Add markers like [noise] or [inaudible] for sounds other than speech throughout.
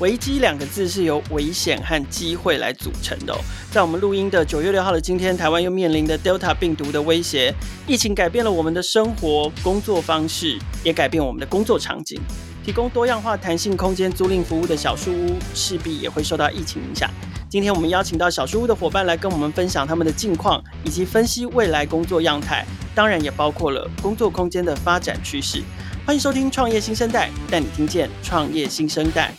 危机两个字是由危险和机会来组成的。在我们录音的九月六号的今天，台湾又面临的 Delta 病毒的威胁，疫情改变了我们的生活、工作方式，也改变我们的工作场景。提供多样化弹性空间租赁服务的小书屋，势必也会受到疫情影响。今天我们邀请到小书屋的伙伴来跟我们分享他们的近况，以及分析未来工作样态，当然也包括了工作空间的发展趋势。欢迎收听《创业新生代》，带你听见创业新生代。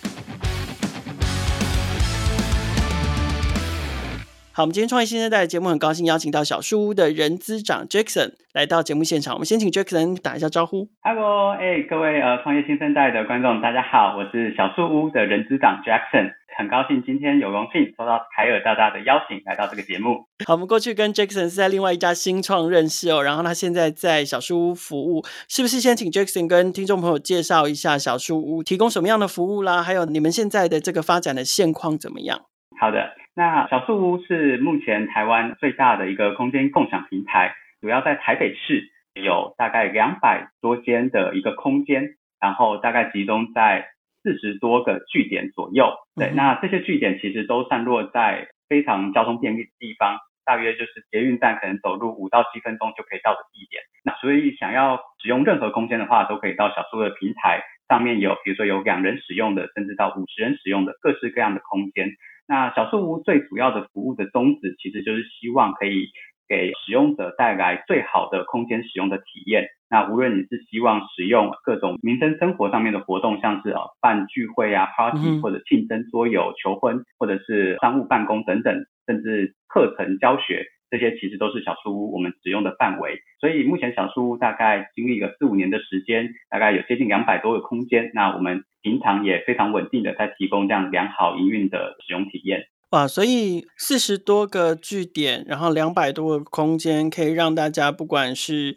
好，我们今天创业新生代的节目很高兴邀请到小树屋的人资长 Jackson 来到节目现场。我们先请 Jackson 打一下招呼。Hello，哎，各位呃创业新生代的观众，大家好，我是小树屋的人资长 Jackson，很高兴今天有荣幸受到凯尔大大的邀请来到这个节目。好，我们过去跟 Jackson 是在另外一家新创认识哦，然后他现在在小树屋服务，是不是先请 Jackson 跟听众朋友介绍一下小树屋提供什么样的服务啦？还有你们现在的这个发展的现况怎么样？好的。那小树屋是目前台湾最大的一个空间共享平台，主要在台北市有大概两百多间的一个空间，然后大概集中在四十多个据点左右。对，那这些据点其实都散落在非常交通便利的地方，大约就是捷运站可能走路五到七分钟就可以到的地点。那所以想要使用任何空间的话，都可以到小树屋的平台上面有，比如说有两人使用的，甚至到五十人使用的各式各样的空间。那小树屋最主要的服务的宗旨，其实就是希望可以给使用者带来最好的空间使用的体验。那无论你是希望使用各种民生生活上面的活动，像是啊办聚会啊、party 或者庆生桌游、求婚，或者是商务办公等等，甚至课程教学。这些其实都是小树屋我们使用的范围，所以目前小树屋大概经历了四五年的时间，大概有接近两百多个空间。那我们平常也非常稳定的在提供这样良好营运的使用体验。哇，所以四十多个据点，然后两百多个空间，可以让大家不管是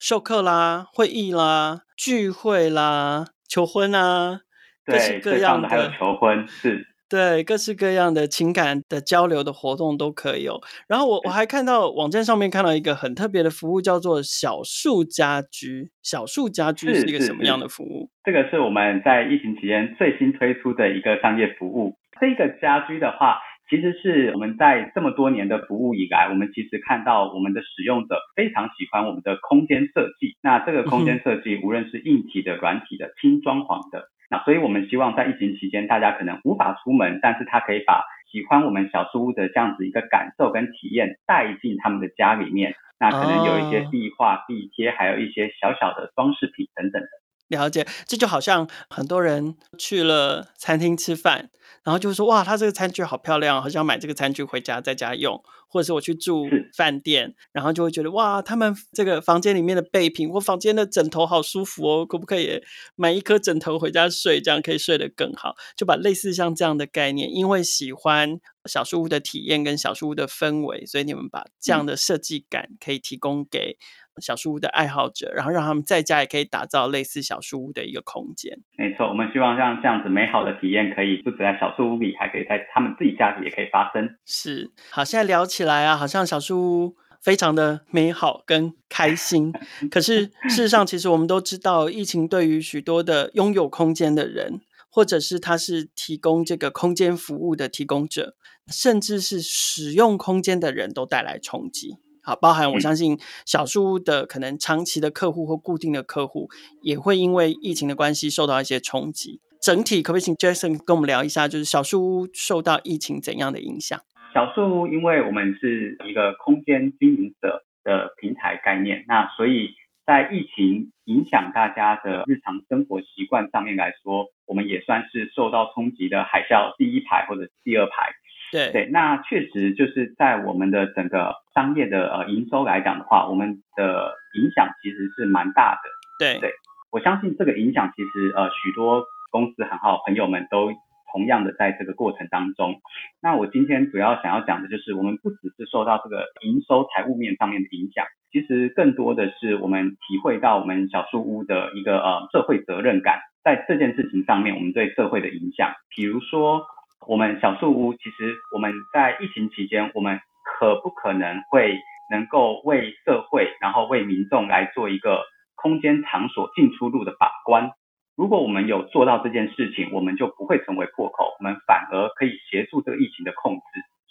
授课啦、会议啦、聚会啦、求婚啊，对，各式各样的，还有求婚是。对，各式各样的情感的交流的活动都可以有。然后我我还看到网站上面看到一个很特别的服务，叫做小树家居。小树家居是一个什么样的服务？这个是我们在疫情期间最新推出的一个商业服务。这个家居的话，其实是我们在这么多年的服务以来，我们其实看到我们的使用者非常喜欢我们的空间设计。那这个空间设计，无论是硬体的、软体的、轻装潢的。那所以，我们希望在疫情期间，大家可能无法出门，但是他可以把喜欢我们小书屋的这样子一个感受跟体验带进他们的家里面。那可能有一些壁画、壁贴，还有一些小小的装饰品等等的。了解，这就好像很多人去了餐厅吃饭，然后就说哇，他这个餐具好漂亮，好想买这个餐具回家在家用。或者是我去住饭店，然后就会觉得哇，他们这个房间里面的备品或房间的枕头好舒服哦，可不可以买一颗枕头回家睡，这样可以睡得更好？就把类似像这样的概念，因为喜欢小树屋的体验跟小树屋的氛围，所以你们把这样的设计感可以提供给。小树屋的爱好者，然后让他们在家也可以打造类似小树屋的一个空间。没错，我们希望让这样子美好的体验可以不止在小树屋里，还可以在他们自己家里也可以发生。是，好，现在聊起来啊，好像小树屋非常的美好跟开心。可是 [laughs] 事实上，其实我们都知道，疫情对于许多的拥有空间的人，或者是他是提供这个空间服务的提供者，甚至是使用空间的人都带来冲击。好，包含我相信小树屋的可能长期的客户或固定的客户，也会因为疫情的关系受到一些冲击。整体可不可以请 Jackson 跟我们聊一下，就是小树屋受到疫情怎样的影响？小树屋因为我们是一个空间经营者的平台概念，那所以在疫情影响大家的日常生活习惯上面来说，我们也算是受到冲击的海啸第一排或者第二排。对对，那确实就是在我们的整个商业的呃营收来讲的话，我们的影响其实是蛮大的。对对，我相信这个影响其实呃许多公司很好朋友们都同样的在这个过程当中。那我今天主要想要讲的就是，我们不只是受到这个营收财务面上面的影响，其实更多的是我们体会到我们小树屋的一个呃社会责任感，在这件事情上面，我们对社会的影响，比如说。我们小树屋其实我们在疫情期间，我们可不可能会能够为社会，然后为民众来做一个空间场所进出入的把关？如果我们有做到这件事情，我们就不会成为破口，我们反而可以协助这个疫情的控制。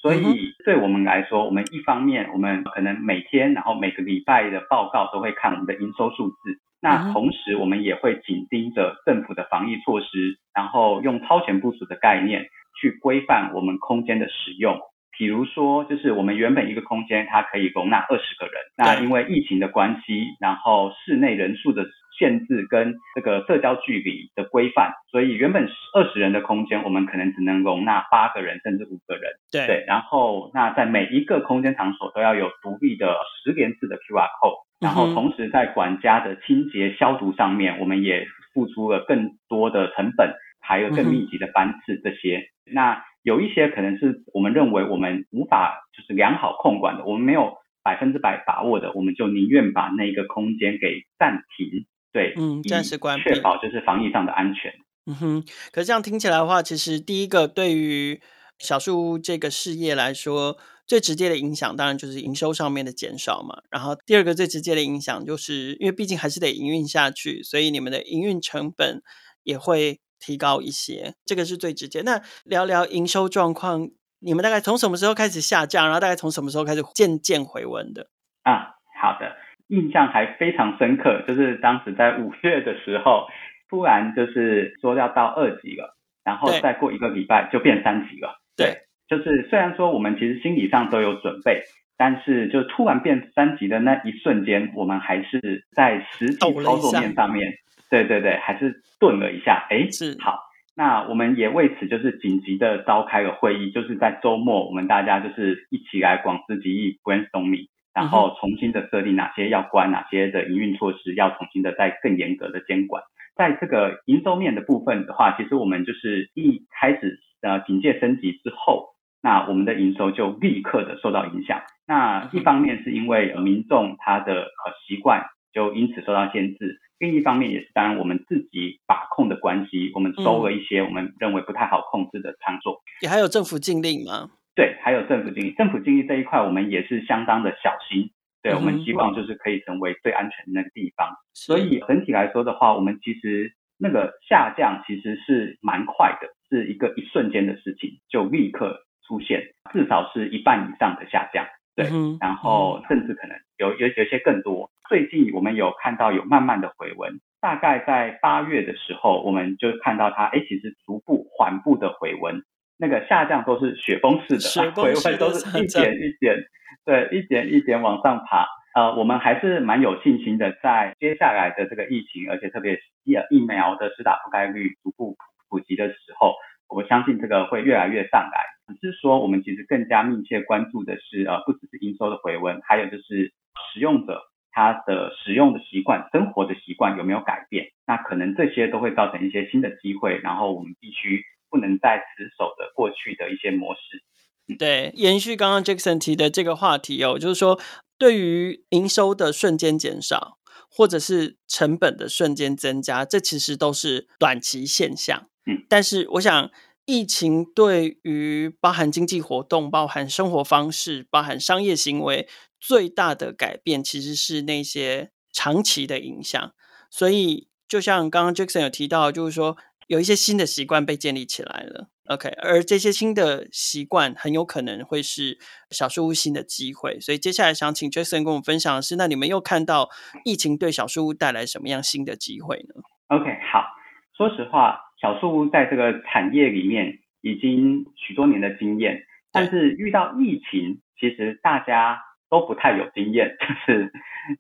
所以对我们来说，我们一方面我们可能每天，然后每个礼拜的报告都会看我们的营收数字。那同时我们也会紧盯着政府的防疫措施，然后用超前部署的概念去规范我们空间的使用。比如说，就是我们原本一个空间它可以容纳二十个人，那因为疫情的关系，然后室内人数的限制跟这个社交距离的规范，所以原本二十人的空间，我们可能只能容纳八个人甚至五个人。对，对，然后那在每一个空间场所都要有独立的十连制的 QR code，然后同时在管家的清洁消毒上面，我们也付出了更多的成本，还有更密集的班次这些。那有一些可能是我们认为我们无法就是良好控管的，我们没有百分之百把握的，我们就宁愿把那个空间给暂停，对，嗯，暂时关闭，确保就是防疫上的安全。嗯哼，可是这样听起来的话，其实第一个对于小树屋这个事业来说，最直接的影响当然就是营收上面的减少嘛。然后第二个最直接的影响，就是因为毕竟还是得营运下去，所以你们的营运成本也会。提高一些，这个是最直接。那聊聊营收状况，你们大概从什么时候开始下降，然后大概从什么时候开始渐渐回温的？啊，好的，印象还非常深刻，就是当时在五月的时候，突然就是说要到二级了，然后再过一个礼拜就变三级了。对，就是虽然说我们其实心理上都有准备，但是就突然变三级的那一瞬间，我们还是在实际操作面上面。对对对，还是顿了一下，哎，是好，那我们也为此就是紧急的召开了会议，就是在周末，我们大家就是一起来广施己意，brainstorming，然后重新的设定哪些要关，哪些的营运措施要重新的再更严格的监管。在这个营收面的部分的话，其实我们就是一开始呃警戒升级之后，那我们的营收就立刻的受到影响。那一方面是因为民众他的呃习惯就因此受到限制。另一方面也是，当然我们自己把控的关系，我们收了一些我们认为不太好控制的场所。也还有政府禁令吗？对，还有政府经济。政府经济这一块，我们也是相当的小心。对，我们希望就是可以成为最安全的那个地方。所以整体来说的话，我们其实那个下降其实是蛮快的，是一个一瞬间的事情，就立刻出现，至少是一半以上的下降。对，然后甚至可能有有有些更多。最近我们有看到有慢慢的回温，大概在八月的时候，我们就看到它，哎，其实逐步缓步的回温，那个下降都是雪崩式的，雪崩式的，回温都是一点一点，对，一点一点往上爬。呃，我们还是蛮有信心的，在接下来的这个疫情，而且特别疫疫苗的施打覆盖率逐步普及的时候，我相信这个会越来越上来。只是说，我们其实更加密切关注的是，呃，不只是营收的回温，还有就是使用者。他的使用的习惯、生活的习惯有没有改变？那可能这些都会造成一些新的机会，然后我们必须不能再死守的过去的一些模式。嗯、对，延续刚刚 Jackson 提的这个话题哦，就是说，对于营收的瞬间减少，或者是成本的瞬间增加，这其实都是短期现象。嗯，但是我想，疫情对于包含经济活动、包含生活方式、包含商业行为。最大的改变其实是那些长期的影响，所以就像刚刚 Jackson 有提到，就是说有一些新的习惯被建立起来了，OK，而这些新的习惯很有可能会是小树屋新的机会，所以接下来想请 Jackson 跟我们分享的是，那你们又看到疫情对小树屋带来什么样新的机会呢？OK，好，说实话，小树屋在这个产业里面已经许多年的经验，但是遇到疫情，其实大家。都不太有经验，就是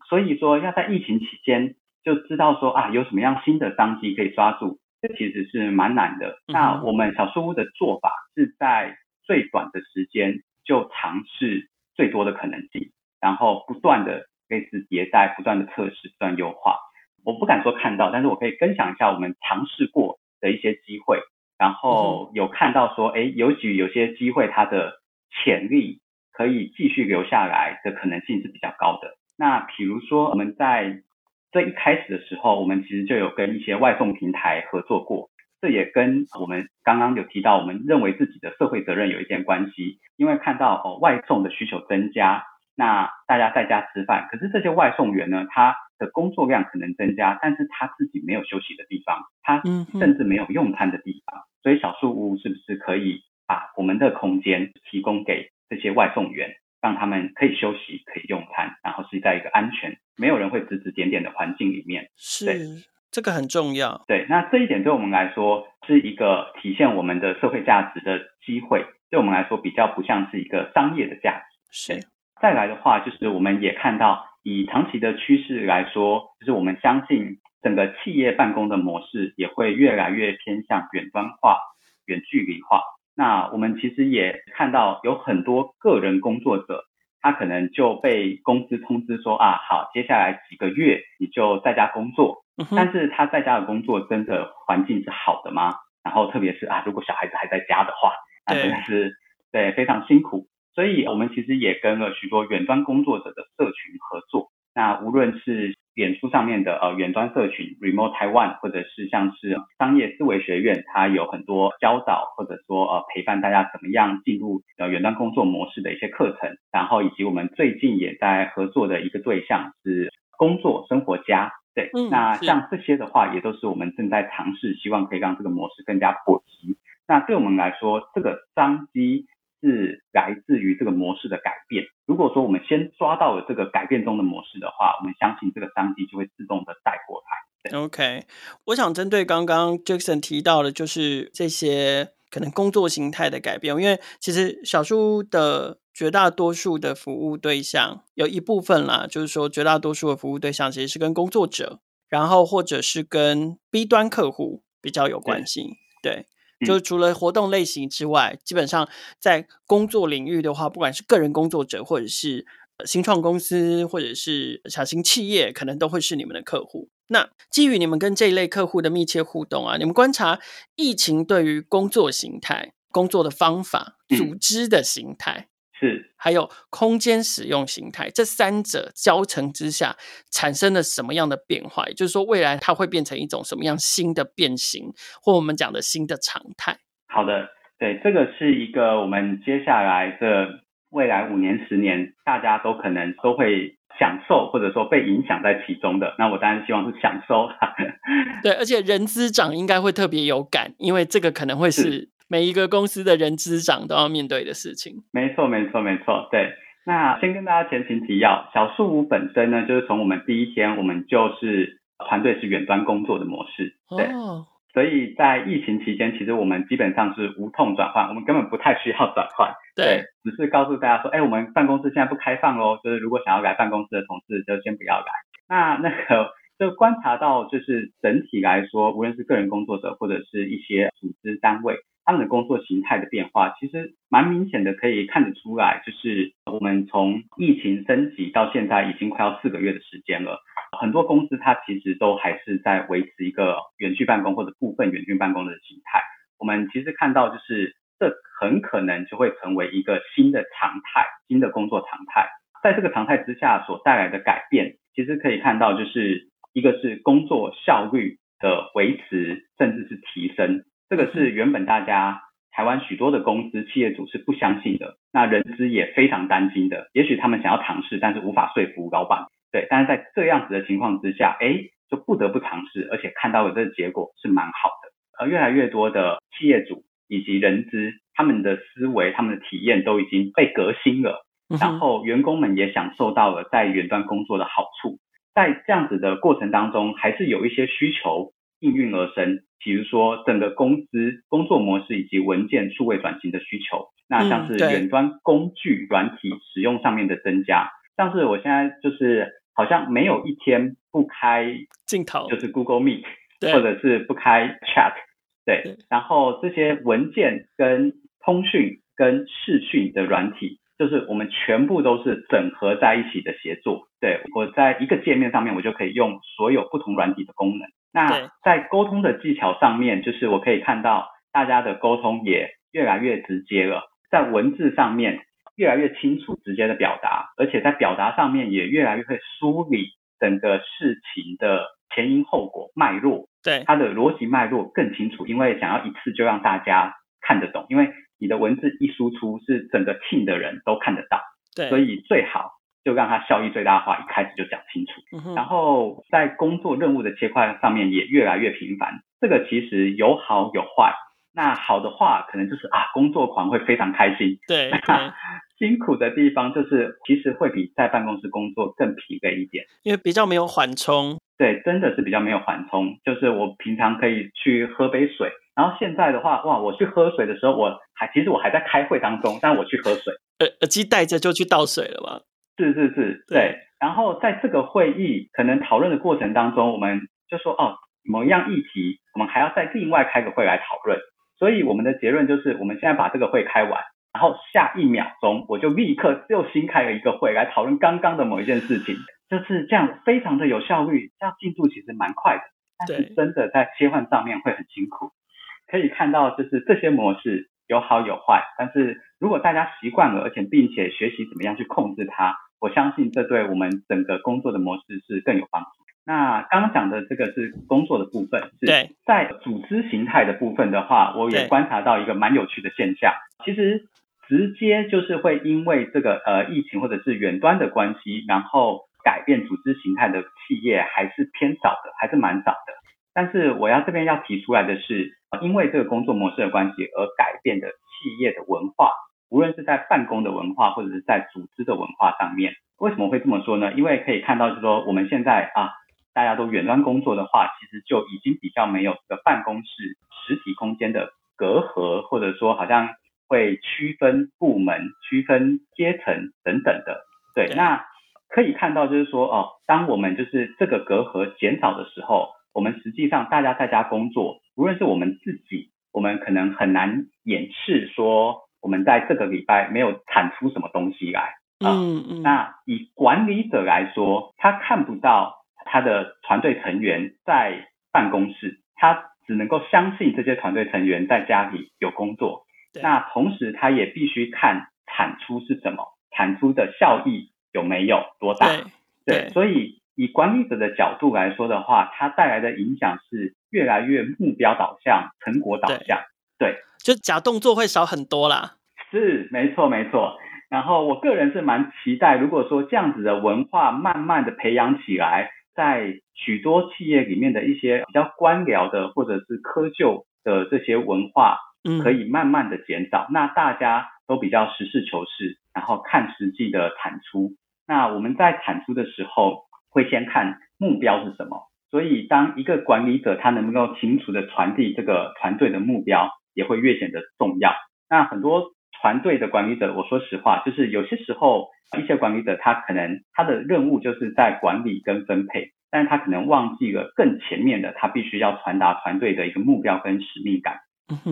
所以说要在疫情期间就知道说啊有什么样新的商机可以抓住，这其实是蛮难的。嗯、那我们小树屋的做法是在最短的时间就尝试最多的可能性，然后不断的类似迭代，不断的测试，不断优化。我不敢说看到，但是我可以分享一下我们尝试过的一些机会，然后有看到说，哎，也许有些机会它的潜力。可以继续留下来的可能性是比较高的。那比如说，我们在最一开始的时候，我们其实就有跟一些外送平台合作过。这也跟我们刚刚有提到，我们认为自己的社会责任有一点关系。因为看到哦外送的需求增加，那大家在家吃饭，可是这些外送员呢，他的工作量可能增加，但是他自己没有休息的地方，他甚至没有用餐的地方，所以小树屋是不是可以把我们的空间提供给这些外送员，让他们可以休息、可以用餐，然后是在一个安全、没有人会指指点点的环境里面？是，这个很重要。对，那这一点对我们来说是一个体现我们的社会价值的机会，对我们来说比较不像是一个商业的价值。是。再来的话，就是我们也看到，以长期的趋势来说，就是我们相信整个企业办公的模式也会越来越偏向远端化、远距离化。那我们其实也看到有很多个人工作者，他可能就被公司通知说啊，好，接下来几个月你就在家工作。但是他在家的工作真的环境是好的吗？然后特别是啊，如果小孩子还在家的话，那真的是对非常辛苦。所以，我们其实也跟了许多远端工作者的社群合作。那无论是脸书上面的呃远端社群 Remote Taiwan，或者是像是商业思维学院，它有很多教导或者说呃陪伴大家怎么样进入呃远端工作模式的一些课程。然后以及我们最近也在合作的一个对象是工作生活家，对，嗯、那像这些的话，也都是我们正在尝试，希望可以让这个模式更加普及。那对我们来说，这个商机。是来自于这个模式的改变。如果说我们先抓到了这个改变中的模式的话，我们相信这个商机就会自动的带过来。OK，我想针对刚刚 Jackson 提到的，就是这些可能工作形态的改变。因为其实小树的绝大多数的服务对象有一部分啦，就是说绝大多数的服务对象其实是跟工作者，然后或者是跟 B 端客户比较有关系。对。对就除了活动类型之外，基本上在工作领域的话，不管是个人工作者，或者是新创公司，或者是小型企业，可能都会是你们的客户。那基于你们跟这一类客户的密切互动啊，你们观察疫情对于工作形态、工作的方法、组织的形态。嗯是，还有空间使用形态，这三者交成之下产生了什么样的变化？也就是说，未来它会变成一种什么样新的变形，或我们讲的新的常态？好的，对，这个是一个我们接下来的未来五年、十年，大家都可能都会享受，或者说被影响在其中的。那我当然希望是享受。对，而且人资长应该会特别有感，因为这个可能会，是。每一个公司的人资长都要面对的事情。没错，没错，没错。对，那先跟大家前情提要，小树屋本身呢，就是从我们第一天，我们就是团队是远端工作的模式。对。哦。所以在疫情期间，其实我们基本上是无痛转换，我们根本不太需要转换。对。对，只是告诉大家说，哎，我们办公室现在不开放哦，就是如果想要来办公室的同事，就先不要来。那那个就观察到，就是整体来说，无论是个人工作者或者是一些组织单位。他们的工作形态的变化，其实蛮明显的，可以看得出来。就是我们从疫情升级到现在，已经快要四个月的时间了。很多公司它其实都还是在维持一个远距办公或者部分远距办公的形态。我们其实看到，就是这很可能就会成为一个新的常态，新的工作常态。在这个常态之下所带来的改变，其实可以看到，就是一个是工作效率的维持，甚至是提升。这个是原本大家台湾许多的公司企业主是不相信的，那人资也非常担心的。也许他们想要尝试，但是无法说服老板。对，但是在这样子的情况之下，哎，就不得不尝试，而且看到的这个结果是蛮好的。而越来越多的企业主以及人资，他们的思维、他们的体验都已经被革新了，然后员工们也享受到了在远端工作的好处。在这样子的过程当中，还是有一些需求应运而生。比如说，整个公司工作模式以及文件数位转型的需求，那像是远端工具软体使用上面的增加，像是我现在就是好像没有一天不开镜头，就是 Google Meet，或者是不开 Chat，对，然后这些文件跟通讯跟视讯的软体，就是我们全部都是整合在一起的协作，对，我在一个界面上面，我就可以用所有不同软体的功能。那在沟通的技巧上面，就是我可以看到大家的沟通也越来越直接了，在文字上面越来越清楚直接的表达，而且在表达上面也越来越会梳理整个事情的前因后果脉络，对，它的逻辑脉络更清楚，因为想要一次就让大家看得懂，因为你的文字一输出是整个 team 的人都看得到，对，所以最好就让它效益最大化，一开始就讲清楚。嗯、然后在工作任务的切块上面也越来越频繁。这个其实有好有坏。那好的话，可能就是啊，工作狂会非常开心。对。[laughs] 对辛苦的地方就是，其实会比在办公室工作更疲惫一点，因为比较没有缓冲。对，真的是比较没有缓冲。就是我平常可以去喝杯水，然后现在的话，哇，我去喝水的时候，我还其实我还在开会当中，但我去喝水，耳耳机戴着就去倒水了吧？是是是，对。对，然后在这个会议可能讨论的过程当中，我们就说哦，某一样议题，我们还要再另外开个会来讨论。所以我们的结论就是，我们现在把这个会开完。然后下一秒钟，我就立刻又新开了一个会来讨论刚刚的某一件事情，就是这样，非常的有效率，这样进度其实蛮快的。但是真的在切换上面会很辛苦。可以看到，就是这些模式有好有坏，但是如果大家习惯了，而且并且学习怎么样去控制它，我相信这对我们整个工作的模式是更有帮助。那刚刚讲的这个是工作的部分，是在组织形态的部分的话，我也观察到一个蛮有趣的现象，其实。直接就是会因为这个呃疫情或者是远端的关系，然后改变组织形态的企业还是偏少的，还是蛮少的。但是我要这边要提出来的是，因为这个工作模式的关系而改变的企业的文化，无论是在办公的文化或者是在组织的文化上面，为什么会这么说呢？因为可以看到就是说我们现在啊大家都远端工作的话，其实就已经比较没有这个办公室实体空间的隔阂，或者说好像。会区分部门、区分阶层等等的，对，那可以看到就是说，哦，当我们就是这个隔阂减少的时候，我们实际上大家在家工作，无论是我们自己，我们可能很难掩饰说我们在这个礼拜没有产出什么东西来，啊、嗯嗯，那以管理者来说，他看不到他的团队成员在办公室，他只能够相信这些团队成员在家里有工作。那同时，他也必须看产出是什么，产出的效益有没有多大？对，所以以管理者的角度来说的话，它带来的影响是越来越目标导向、成果导向。对，对，就假动作会少很多啦。是，没错，没错。然后我个人是蛮期待，如果说这样子的文化慢慢的培养起来，在许多企业里面的一些比较官僚的或者是窠臼的这些文化。可以慢慢的减少，那大家都比较实事求是，然后看实际的产出。那我们在产出的时候，会先看目标是什么。所以，当一个管理者他能够清楚的传递这个团队的目标，也会越显得重要。那很多团队的管理者，我说实话，就是有些时候一些管理者他可能他的任务就是在管理跟分配，但是他可能忘记了更前面的，他必须要传达团队的一个目标跟使命感。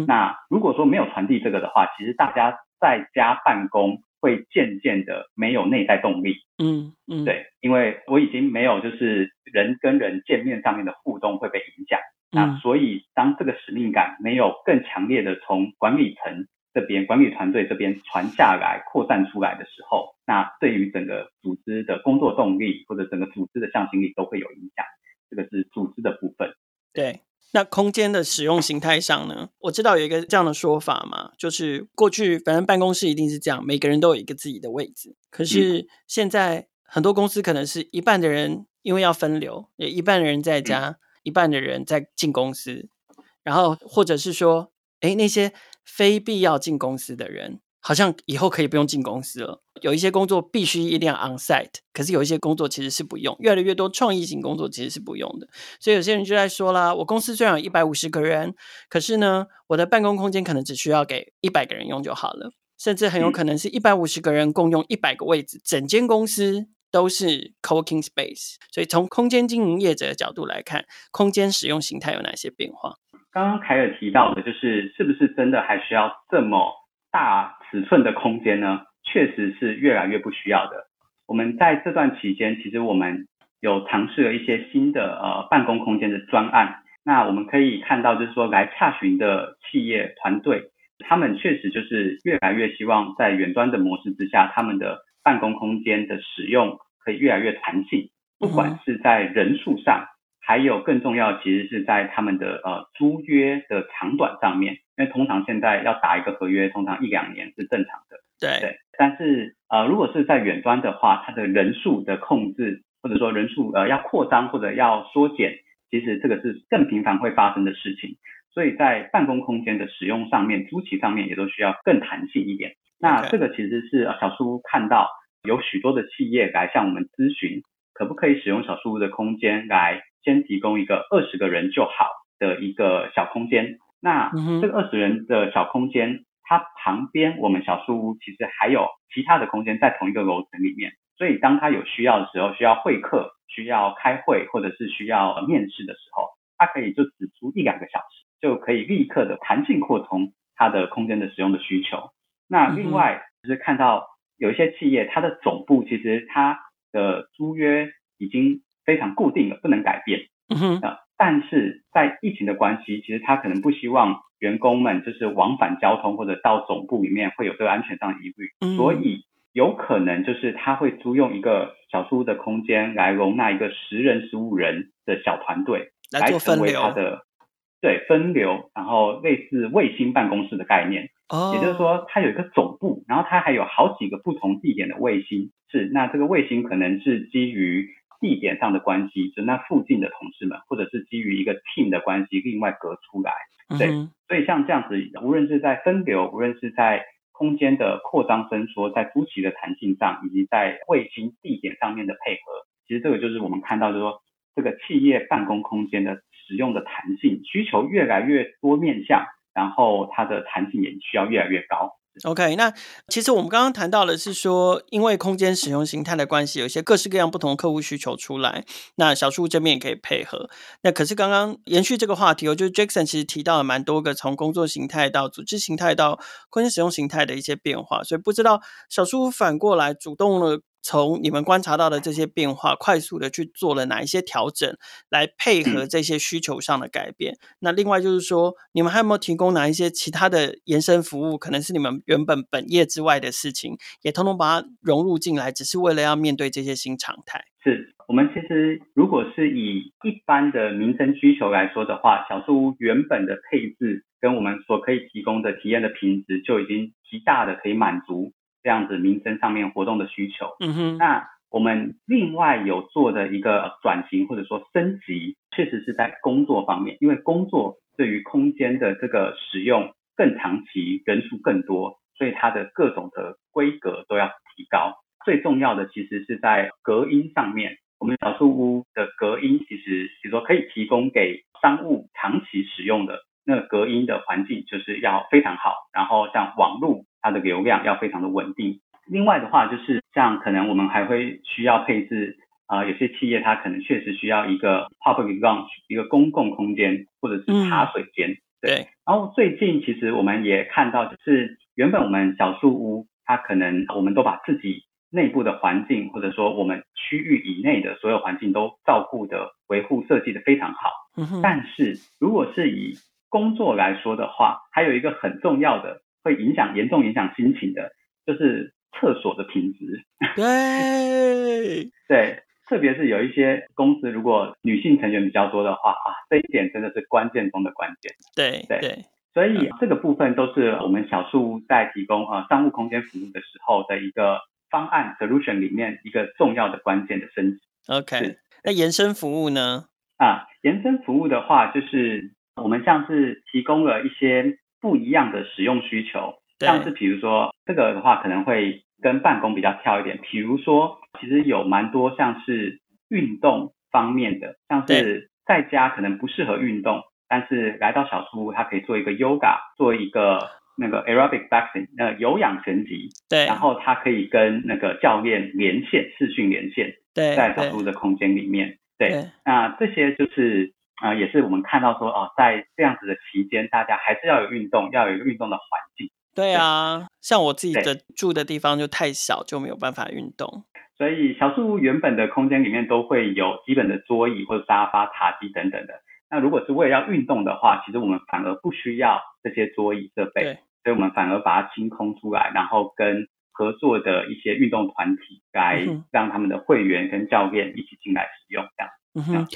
那如果说没有传递这个的话，其实大家在家办公会渐渐的没有内在动力。嗯嗯，对，因为我已经没有就是人跟人见面上面的互动会被影响。那所以当这个使命感没有更强烈的从管理层这边、管理团队这边传下来、扩散出来的时候，那对于整个组织的工作动力或者整个组织的向心力都会有影响。这个是组织的部分。对。那空间的使用形态上呢？我知道有一个这样的说法嘛，就是过去反正办公室一定是这样，每个人都有一个自己的位置。可是现在很多公司可能是一半的人因为要分流，有一半的人在家，一半的人在进公司，然后或者是说，诶，那些非必要进公司的人。好像以后可以不用进公司了，有一些工作必须一定要 on site，可是有一些工作其实是不用，越来越多创意型工作其实是不用的，所以有些人就在说啦，我公司虽然有一百五十个人，可是呢，我的办公空间可能只需要给一百个人用就好了，甚至很有可能是一百五十个人共用一百个位置，整间公司都是 co-working space。所以从空间经营业者的角度来看，空间使用形态有哪些变化？刚刚凯尔提到的就是，是不是真的还需要这么大尺寸的空间呢，确实是越来越不需要的。我们在这段期间，其实我们有尝试了一些新的呃办公空间的专案。那我们可以看到，就是说来洽询的企业团队，他们确实就是越来越希望在远端的模式之下，他们的办公空间的使用可以越来越弹性，不管是在人数上。还有更重要，其实是在他们的呃租约的长短上面，因为通常现在要打一个合约，通常一两年是正常的。对对，但是呃，如果是在远端的话，它的人数的控制，或者说人数呃要扩张或者要缩减，其实这个是更频繁会发生的事情。所以在办公空间的使用上面，租期上面也都需要更弹性一点。那这个其实是小树屋看到有许多的企业来向我们咨询，可不可以使用小树屋的空间来先提供一个二十个人就好的一个小空间。那这个二十人的小空间，它旁边我们小树屋其实还有其他的空间在同一个楼层里面，所以当他有需要的时候，需要会客、需要开会或者是需要面试的时候，他可以就只租一两个小时，就可以立刻的弹性扩充它的空间的使用的需求。那另外就是看到有一些企业，它的总部其实它的租约已经非常固定了，不能改变。嗯哼。呃，但是在疫情的关系，其实他可能不希望员工们就是往返交通或者到总部里面会有这个安全上的疑虑，嗯。所以有可能就是他会租用一个小树屋的空间来容纳一个十人、十五人的小团队来成为他的对分流，然后类似卫星办公室的概念。哦，也就是说，它有一个总部，然后它还有好几个不同地点的卫星。是，那这个卫星可能是基于地点上的关系，就那附近的同事们，或者是基于一个 team 的关系，另外隔出来。对，嗯、所以像这样子，无论是在分流，无论是在空间的扩张伸缩，在租期的弹性上，以及在卫星地点上面的配合，其实这个就是我们看到，就是说这个企业办公空间的使用的弹性需求越来越多面向。然后它的弹性也需要越来越高。OK，那其实我们刚刚谈到的是说，因为空间使用形态的关系，有一些各式各样不同客户需求出来，那小树这边也可以配合。那可是刚刚延续这个话题，我觉得 Jackson 其实提到了蛮多个从工作形态到组织形态到空间使用形态的一些变化，所以不知道小树反过来主动了。从你们观察到的这些变化，快速的去做了哪一些调整，来配合这些需求上的改变？那另外就是说，你们还有没有提供哪一些其他的延伸服务？可能是你们原本本业之外的事情，也通通把它融入进来，只是为了要面对这些新常态。是我们其实如果是以一般的民生需求来说的话，小树屋原本的配置跟我们所可以提供的体验的品质，就已经极大的可以满足。这样子民生上面活动的需求，嗯哼，那我们另外有做的一个转型或者说升级，确实是在工作方面，因为工作对于空间的这个使用更长期，人数更多，所以它的各种的规格都要提高。最重要的其实是在隔音上面，我们小树屋的隔音其实，比如说可以提供给商务长期使用的那隔音的环境，就是要非常好。然后像网络。它的流量要非常的稳定。另外的话，就是像可能我们还会需要配置啊、呃，有些企业它可能确实需要一个 public lounge 一个公共空间，或者是茶水间。嗯、对。然后最近其实我们也看到，就是原本我们小树屋，它可能我们都把自己内部的环境，或者说我们区域以内的所有环境都照顾的维护设计的非常好。但是如果是以工作来说的话，还有一个很重要的。会影响严重影响心情的，就是厕所的品质。[laughs] 对对，特别是有一些公司，如果女性成员比较多的话啊，这一点真的是关键中的关键。对对对，所以这个部分都是我们小树屋在提供啊商务空间服务的时候的一个方案 solution 里面一个重要的关键的升级。OK，那延伸服务呢？啊，延伸服务的话，就是我们像是提供了一些。不一样的使用需求，像是比如说这个的话，可能会跟办公比较跳一点。比如说，其实有蛮多像是运动方面的，像是在家可能不适合运动，但是来到小树屋，它可以做一个 yoga，做一个那个 aerobic boxing，呃，有氧拳击。对。然后它可以跟那个教练连线，视讯连线。对。在小树屋的空间里面。对。对。那这些就是。啊、呃，也是我们看到说哦，在这样子的期间，大家还是要有运动，要有一个运动的环境。对啊，像我自己的住的地方就太小，就没有办法运动。所以小树屋原本的空间里面都会有基本的桌椅或者沙发、茶几等等的。那如果是为了要运动的话，其实我们反而不需要这些桌椅设备，所以我们反而把它清空出来，然后跟合作的一些运动团体来让他们的会员跟教练一起进来使用，这样。嗯哼。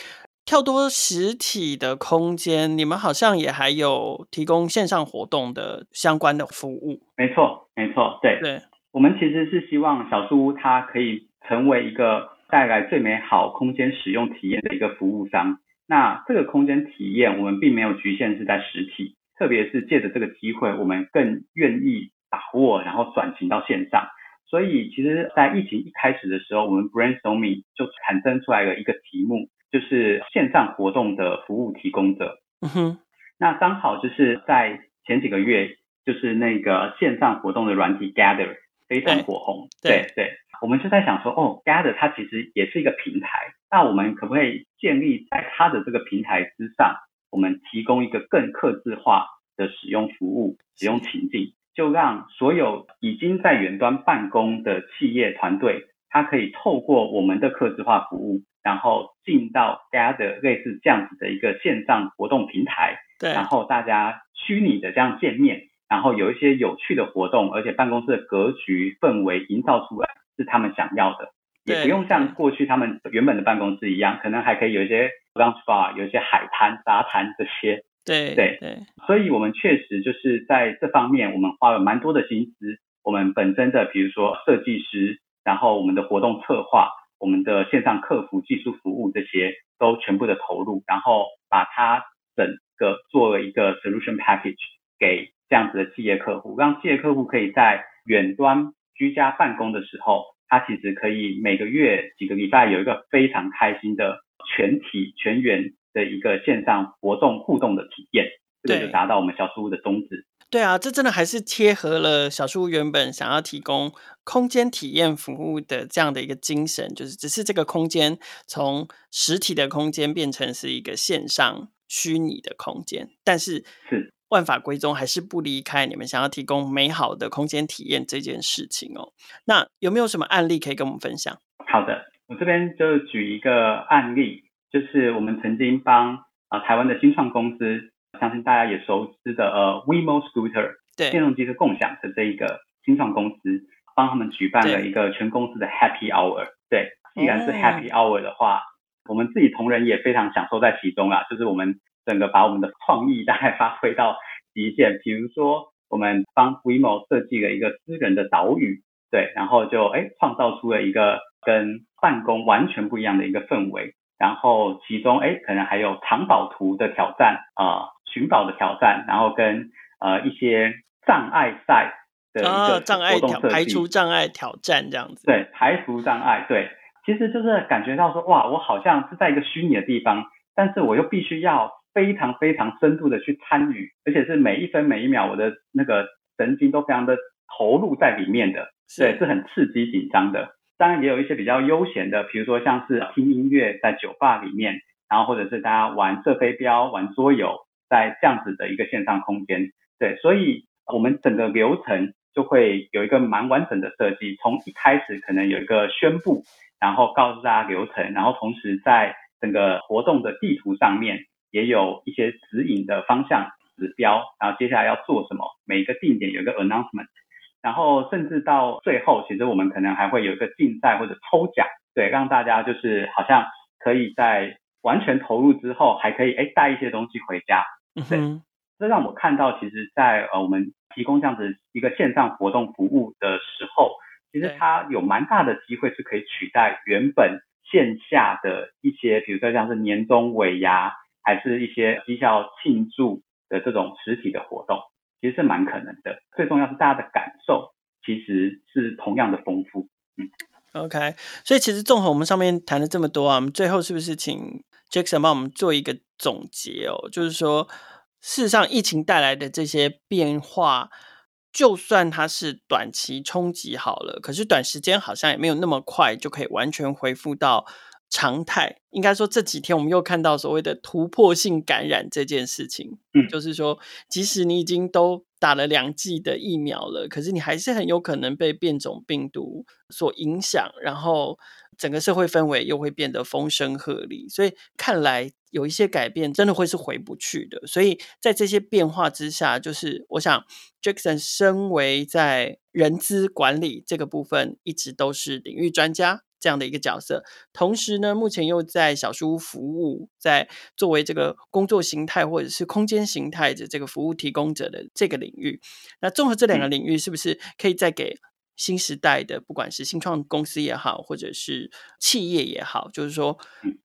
跳多实体的空间，你们好像也还有提供线上活动的相关的服务。没错，没错，对对。我们其实是希望小树屋它可以成为一个带来最美好空间使用体验的一个服务商。那这个空间体验，我们并没有局限是在实体，特别是借着这个机会，我们更愿意把握，然后转型到线上。所以，其实，在疫情一开始的时候，我们 brainstorming 就产生出来了一个题目，就是线上活动的服务提供者。嗯哼。那刚好就是在前几个月，就是那个线上活动的软体 Gather 非常火红。对对，对。我们就在想说，哦，Gather 它其实也是一个平台，那我们可不可以建立在它的这个平台之上，我们提供一个更客制化的使用服务、使用情境？就让所有已经在远端办公的企业团队，它可以透过我们的客制化服务，然后进到 Gather 类似这样子的一个线上活动平台，对，然后大家虚拟的这样见面，然后有一些有趣的活动，而且办公室的格局氛围营造出来是他们想要的，也不用像过去他们原本的办公室一样，可能还可以有一些 lounge bar，有一些海滩、沙滩这些。对对对，所以我们确实就是在这方面，我们花了蛮多的心思。我们本身的，比如说设计师，然后我们的活动策划，我们的线上客服、技术服务这些，都全部的投入，然后把它整个做了一个 solution package 给这样子的企业客户，让企业客户可以在远端居家办公的时候，他其实可以每个月几个礼拜有一个非常开心的全体全员。的一个线上活动互动的体验，这个就达到我们小书屋的宗旨。对啊，这真的还是贴合了小树屋原本想要提供空间体验服务的这样的一个精神，就是只是这个空间从实体的空间变成是一个线上虚拟的空间，但是是万法归宗，还是不离开你们想要提供美好的空间体验这件事情哦。那有没有什么案例可以跟我们分享？好的，我这边就举一个案例。就是我们曾经帮啊、呃、台湾的新创公司，相信大家也熟知的呃 WeMo Scooter，对，电动机车共享的这一个新创公司，帮他们举办了一个全公司的 Happy Hour。对，既然是 Happy Hour 的话，哦、我们自己同仁也非常享受在其中啊。就是我们整个把我们的创意大概发挥到极限，比如说我们帮 WeMo 设计了一个私人的岛屿，对，然后就哎创造出了一个跟办公完全不一样的一个氛围。然后其中哎，可能还有藏宝图的挑战啊，寻宝的挑战，然后跟呃一些障碍赛的一个障碍挑排除障碍挑战这样子。对，排除障碍，对，其实就是感觉到说哇，我好像是在一个虚拟的地方，但是我又必须要非常非常深度的去参与，而且是每一分每一秒我的那个神经都非常的投入在里面的，对，是很刺激紧张的。当然也有一些比较悠闲的，比如说像是听音乐在酒吧里面，然后或者是大家玩射飞镖、玩桌游，在这样子的一个线上空间。对，所以我们整个流程就会有一个蛮完整的设计，从一开始可能有一个宣布，然后告诉大家流程，然后同时在整个活动的地图上面也有一些指引的方向指标，然后接下来要做什么，每一个定点有一个 announcement。然后甚至到最后，其实我们可能还会有一个竞赛或者抽奖，对，让大家就是好像可以在完全投入之后，还可以哎带一些东西回家。对，这让我看到，其实在呃我们提供这样子一个线上活动服务的时候，其实它有蛮大的机会是可以取代原本线下的一些，比如说像是年终尾牙，还是一些绩效庆祝的这种实体的活动。其实是蛮可能的，最重要是大家的感受其实是同样的丰富。嗯，OK，所以其实综合我们上面谈了这么多啊，我们最后是不是请 Jackson 帮我们做一个总结哦？就是说，事实上疫情带来的这些变化，就算它是短期冲击好了，可是短时间好像也没有那么快就可以完全恢复到常态。应该说这几天我们又看到所谓的突破性感染这件事情，嗯，就是说即使你已经都打了两剂的疫苗了，可是你还是很有可能被变种病毒所影响，然后整个社会氛围又会变得风声鹤唳，所以看来有一些改变真的会是回不去的。所以在这些变化之下，就是我想 Jackson 身为在人资管理这个部分一直都是领域专家。这样的一个角色，同时呢，目前又在小书屋服务，在作为这个工作形态或者是空间形态的这个服务提供者的这个领域。那综合这两个领域，是不是可以再给新时代的，不管是新创公司也好，或者是企业也好，就是说，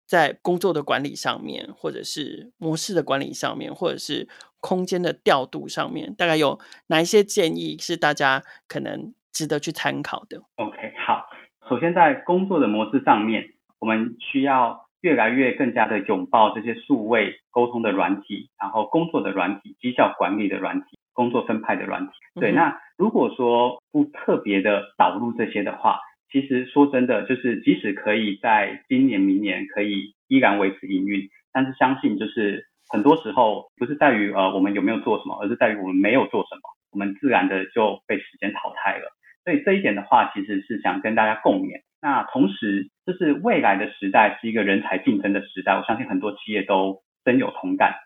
在工作的管理上面，或者是模式的管理上面，或者是空间的调度上面，大概有哪一些建议是大家可能值得去参考的？OK，好，首先在工作的模式上面，我们需要越来越更加的拥抱这些数位沟通的软体，然后工作的软体、绩效管理的软体、工作分派的软体。对，那如果说不特别的导入这些的话，其实说真的，就是即使可以在今年、明年可以依然维持营运，但是相信就是很多时候不是在于呃我们有没有做什么，而是在于我们没有做什么，我们自然的就被时间淘汰了。所以这一点的话，其实是想跟大家共勉。那同时，就是未来的时代是一个人才竞争的时代，我相信很多企业都深有同感。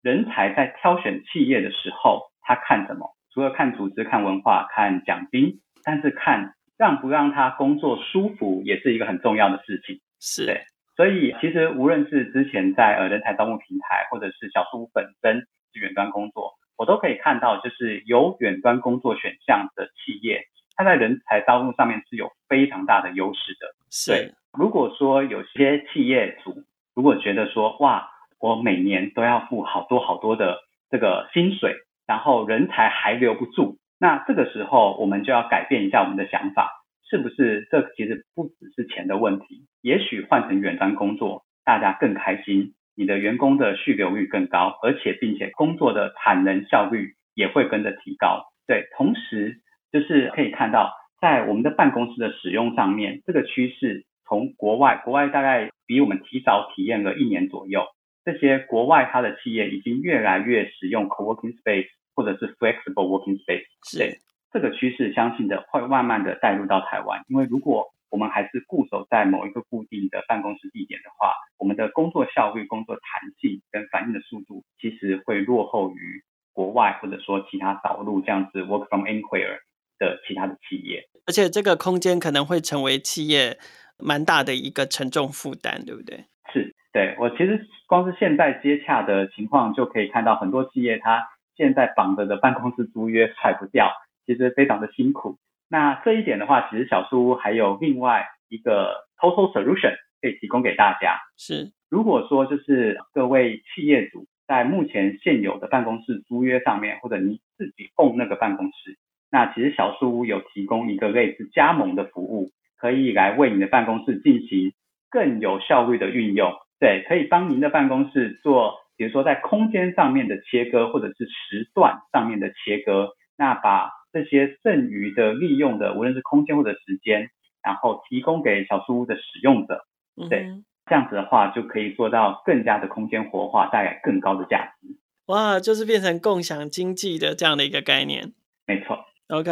人才在挑选企业的时候，他看什么？除了看组织、看文化、看奖金，但是看让不让他工作舒服，也是一个很重要的事情。是，对。所以其实无论是之前在呃人才招募平台，或者是小树屋本身是远端工作，我都可以看到，就是有远端工作选项的企业。它在人才招募上面是有非常大的优势的。是，对，如果说有些企业主如果觉得说，哇，我每年都要付好多好多的这个薪水，然后人才还留不住，那这个时候我们就要改变一下我们的想法，是不是？这其实不只是钱的问题，也许换成远端工作，大家更开心，你的员工的续留率更高，而且并且工作的产能效率也会跟着提高。对，同时。就是可以看到，在我们的办公室的使用上面，这个趋势从国外，国外大概比我们提早体验了一年左右。这些国外它的企业已经越来越使用 co-working space 或者是 flexible working space。对，这个趋势相信的会慢慢的带入到台湾。因为如果我们还是固守在某一个固定的办公室地点的话，我们的工作效率、工作弹性跟反应的速度，其实会落后于国外或者说其他导入这样子 work from anywhere。的其他的企业，而且这个空间可能会成为企业蛮大的一个沉重负担，对不对？是，对，我其实光是现在接洽的情况就可以看到，很多企业它现在绑着的办公室租约甩不掉，其实非常的辛苦。那这一点的话，其实小树屋还有另外一个 total solution 可以提供给大家。是，如果说就是各位企业主在目前现有的办公室租约上面，或者你自己 own 那个办公室。那其实小树屋有提供一个类似加盟的服务，可以来为你的办公室进行更有效率的运用。对，可以帮您的办公室做，比如说在空间上面的切割，或者是时段上面的切割。那把这些剩余的利用的，无论是空间或者时间，然后提供给小书屋的使用者。对，嗯。这样子的话就可以做到更加的空间活化，带来更高的价值。哇，就是变成共享经济的这样的一个概念。没错。OK，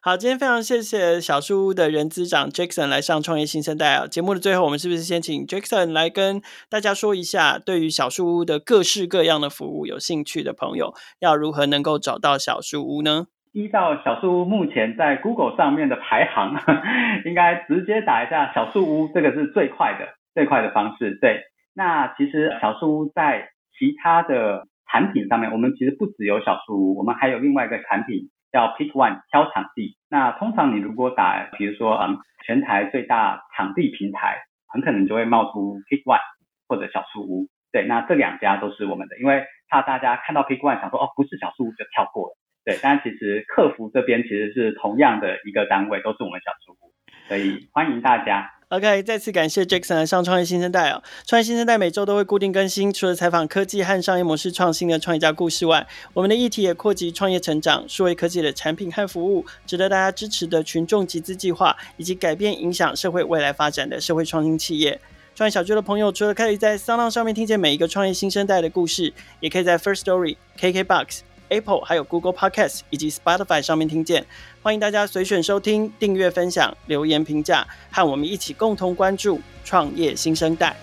好，今天非常谢谢小树屋的人资长 Jackson 来上创业新生代啊。节目的最后，我们是不是先请 Jackson 来跟大家说一下，对于小树屋的各式各样的服务有兴趣的朋友，要如何能够找到小树屋呢？依照小树屋目前在 Google 上面的排行，[laughs] 应该直接打一下小树屋，这个是最快的、最快的方式。对，那其实小树屋在其他的产品上面，我们其实不只有小树屋，我们还有另外一个产品。叫 Pick One 挑场地，那通常你如果打，比如说嗯，全台最大场地平台，很可能就会冒出 Pick One 或者小树屋。对，那这两家都是我们的，因为怕大家看到 Pick One 想说哦，不是小树屋就跳过了。对，但其实客服这边其实是同样的一个单位，都是我们小树屋，所以欢迎大家。OK，再次感谢 Jackson 来上创业新生代哦。创业新生代每周都会固定更新，除了采访科技和商业模式创新的创业家故事外，我们的议题也扩及创业成长、数位科技的产品和服务，值得大家支持的群众集资计划，以及改变影响社会未来发展的社会创新企业。创业小聚的朋友，除了可以在 SoundOn 上面听见每一个创业新生代的故事，也可以在 First Story、KKBox。Apple 还有 Google Podcast 以及 Spotify 上面听见，欢迎大家随选收听、订阅、分享、留言、评价，和我们一起共同关注创业新生代。